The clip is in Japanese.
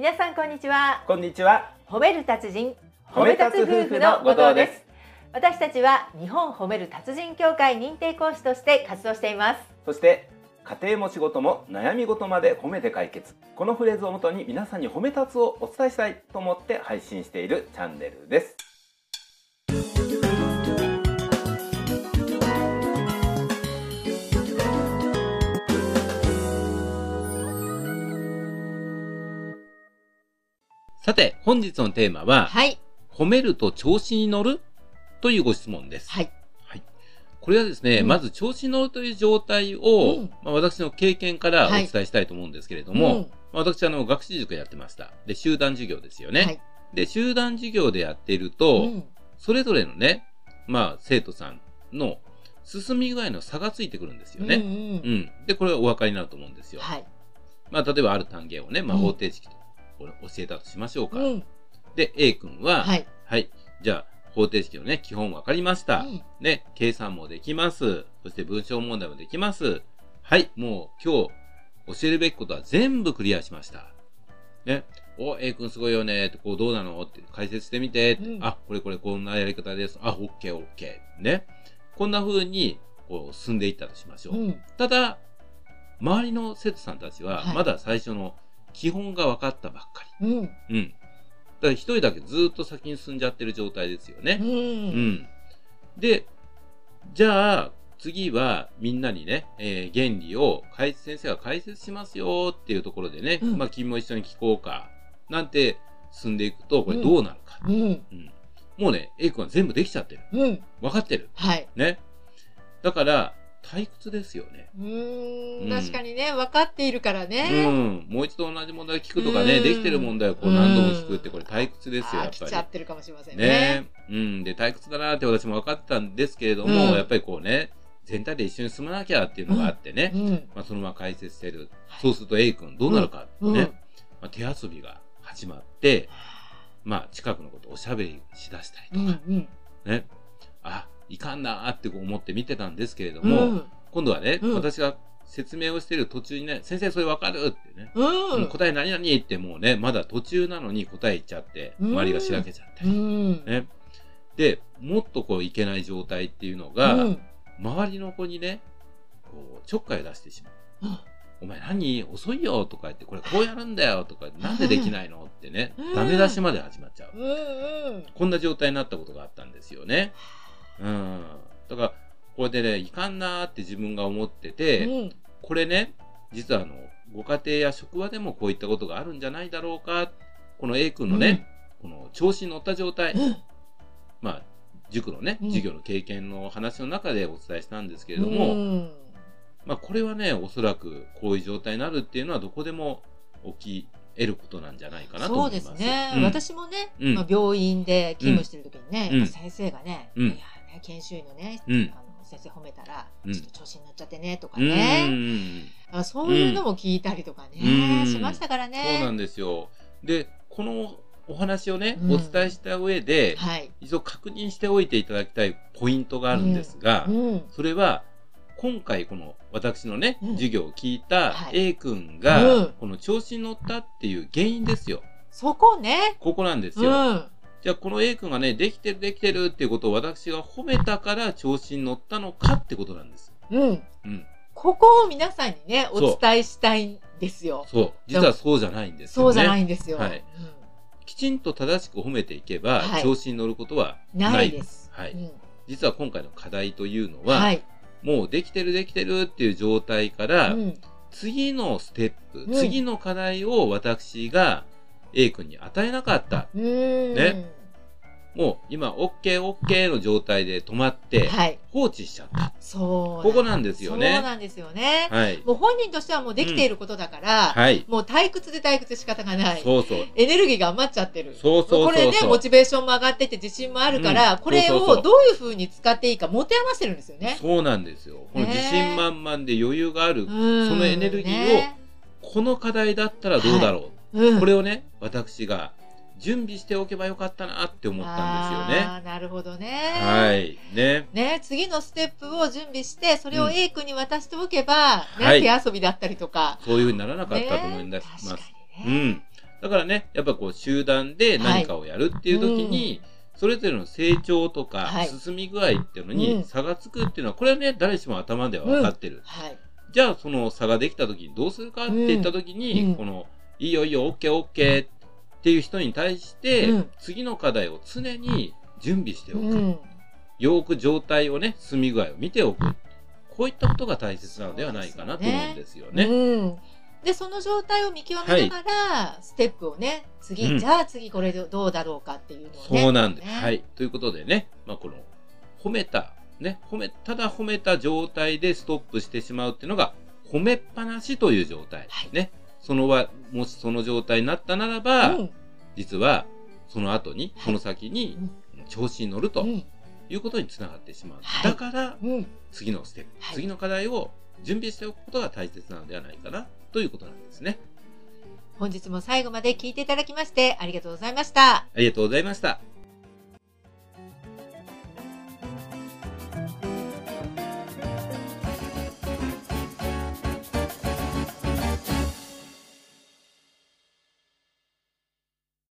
皆さんこんにちはこんにちは。褒める達人褒め立つ夫婦の後藤です私たちは日本褒める達人協会認定講師として活動していますそして家庭も仕事も悩み事まで褒めて解決。このフレーズをもとに皆さんに褒め立つをお伝えしたいと思って配信しているチャンネルです。さて、本日のテーマは、はい褒めると調子に乗る？というご質問です。はいはい。これはですね、うんまず調子に乗るという状態を、うんまあ、私の経験からお伝えしたいと思うんですけれども、うんまあ私あの学習塾やってました。で、集団授業ですよね。はいで、集団授業でやっていると、うんそれぞれのね、まあ生徒さんの進み具合の差がついてくるんですよね。うんううんん。で、これはお分かりになると思うんですよ。はいまあ例えばある単元をね、まあうん方程式とこれ教えたとしましょうか。うんで、A 君は、はいはい。じゃあ、方程式のね、基本分かりました。うんね、計算もできます。そして文章問題もできます。はい、もう今日教えるべきことは全部クリアしました。ね、お、A 君すごいよねって、こうどうなのって解説してみてうんあ、これこれこんなやり方です。あ、オッケーオッケー。ね。こんな風に、こう進んでいったとしましょう。うんただ、周りの生徒さんたちはは、いまだ最初の基本が分かったばっかり。うんうん。だから一人だけずっと先に進んじゃってる状態ですよね。ううんん。で、じゃあ、次はみんなにね、えー原理を解先生が解説しますよっていうところでね、うんまあ君も一緒に聞こうか、なんて進んでいくと、これどうなるか。うんうんもうね、A 君は全部できちゃってる。うん分かってる。はいね。だから、退屈ですよね。うーうん。ん確かにね分かっているからうねん。もう一度同じ問題を聞くとかね、うん。できてる問題をこう何度も聞くって、これ退屈ですよ、やっぱり。飽きちゃ。ってるかもしれませんね。ね。うん。で、退屈だなって私も分かってたんですけれども、うん。やっぱりこうね、全体で一緒に進まなきゃっていうのがあってね、うん。まあ、そのまま解説してる。そうすると A 君どうなるかってね、うん。まあ、手遊びが始まって、まあ、近くのことをおしゃべりしだしたりとか、うんうん。ね、あ、いかんなーって思って見てたんですけれどうも、ん。今度はね、うん。私が説明をしている途中にね、先生それわかるってね、うん。答え何々ってもうね、まだ途中なのに答え言っちゃって、うん。周りがしらけちゃったうり、ん。ね。で、もっとこういけない状態っていうのが、うん。周りの子にね、こうちょっかいを出してしまう。うん。お前何遅いよとか言って、これこうやるんだよとか、なんでできないのってねうん、ダメ出しまで始まっちゃう。こんな状態になったことがあったんですよね。うん。だから、これでね、いかんなーって自分が思ってて、うん。これね、実はあの、ご家庭や職場でもこういったことがあるんじゃないだろうか。この A 君のね、この調子に乗った状態、うん。まあ、塾のね、うん。授業の経験の話の中でお伝えしたんですけれども、うん。まあ、これはね、おそらくこういう状態になるっていうのはどこでも起き得ることなんじゃないかなとそう思います。ですね、うん。私もね、うん。まあ、病院で勤務してる時にね、うん。先生がね、うん。いやね研修医のね、うんあの先生褒めたら、うんちょっと調子に乗っちゃってねとかうんね、あそういうのも聞いたりとかね、うんしましたからね。そうなんですよ。で、このお話をね、うんお伝えした上で、はい。一度確認しておいていただきたいポイントがあるんですが、うん。それは、今回この私のね、うん授業を聞いたはい A 君が、うんこの調子に乗ったっていう原因ですよ。そこね。ここなんですうよ。ん。じゃあこの A 君がね、できてるできてるっていうことを私が褒めたから調子に乗ったのかってことなんです。うん。うん。ここを皆さんにね、お伝えしたいんですよ。そう。実はそうじゃないんですよね。そうじゃないんですよ。はいきちんと正しく褒めていけば、はい調子に乗ることはうんない。ないです。はいうん実は今回の課題というのは、はい。もうできてるできてるっていう状態から、うん次のステップ、うん次の課題を私が A 君に与えなかった。うん。ねもう今 OK、OK の状態で止まってはい。放置しちゃった。そう。ここなんですよねそうなんですよね。はい。もう本人としてはもうできていることだから、はい。もう退屈で退屈で仕方がない。そうそう。エネルギーが余っちゃってる。そうそう。これね、モチベーションも上がってて自信もあるから、うんこれをどういう風に使っていいか持て余してるんですよね。そうなんですよ。この自信満々で余裕がある、うんそのエネルギーをねこの課題だったらどうだろう。うんこれをね、私が準備しておけばよかったなって思ったんですよね。あーなるほどね。はい。ね。ね、次のステップを準備して、それをうん A 君に渡しておけば、ねはい手遊びだったりとか。そういうふうにならなかったと思いねます。確かうにね。ん。だからね、やっぱこう集団で何かをやるっていう時に、それぞれの成長とかはい進み具合っていうのうんに差がつくっていうのは、これはね、誰しも頭では分かってる。はい。じゃあ、その差ができた時にどうするかって言った時に、うんこの、いいよいいよ、オッケーオッケーっていう人に対して、うん次の課題を常に準備しておく。うん。よく状態をね、進み具合を見ておく。こういったことが大切なのではないかなと思うんですよね。うん。で、その状態を見極めながら、ステップをね、次、うんじゃあ次これでどうだろうかっていうのをね。そうなんです。ねはい。ということでね、まあ、この、褒めた、ね、褒め、ただ褒めた状態でストップしてしまうっていうのが、褒めっぱなしという状態。はいね。そのは、もしその状態になったならば、うん。実は、その後に、はいその先に、調子に乗るとうん。いうことにつながってしまう。はいだから、うん。次のステップ、はい次の課題を準備しておくことが大切なのではないかな、ということなんですね。本日も最後まで聞いていただきましてありがとうございました。ありがとうございました。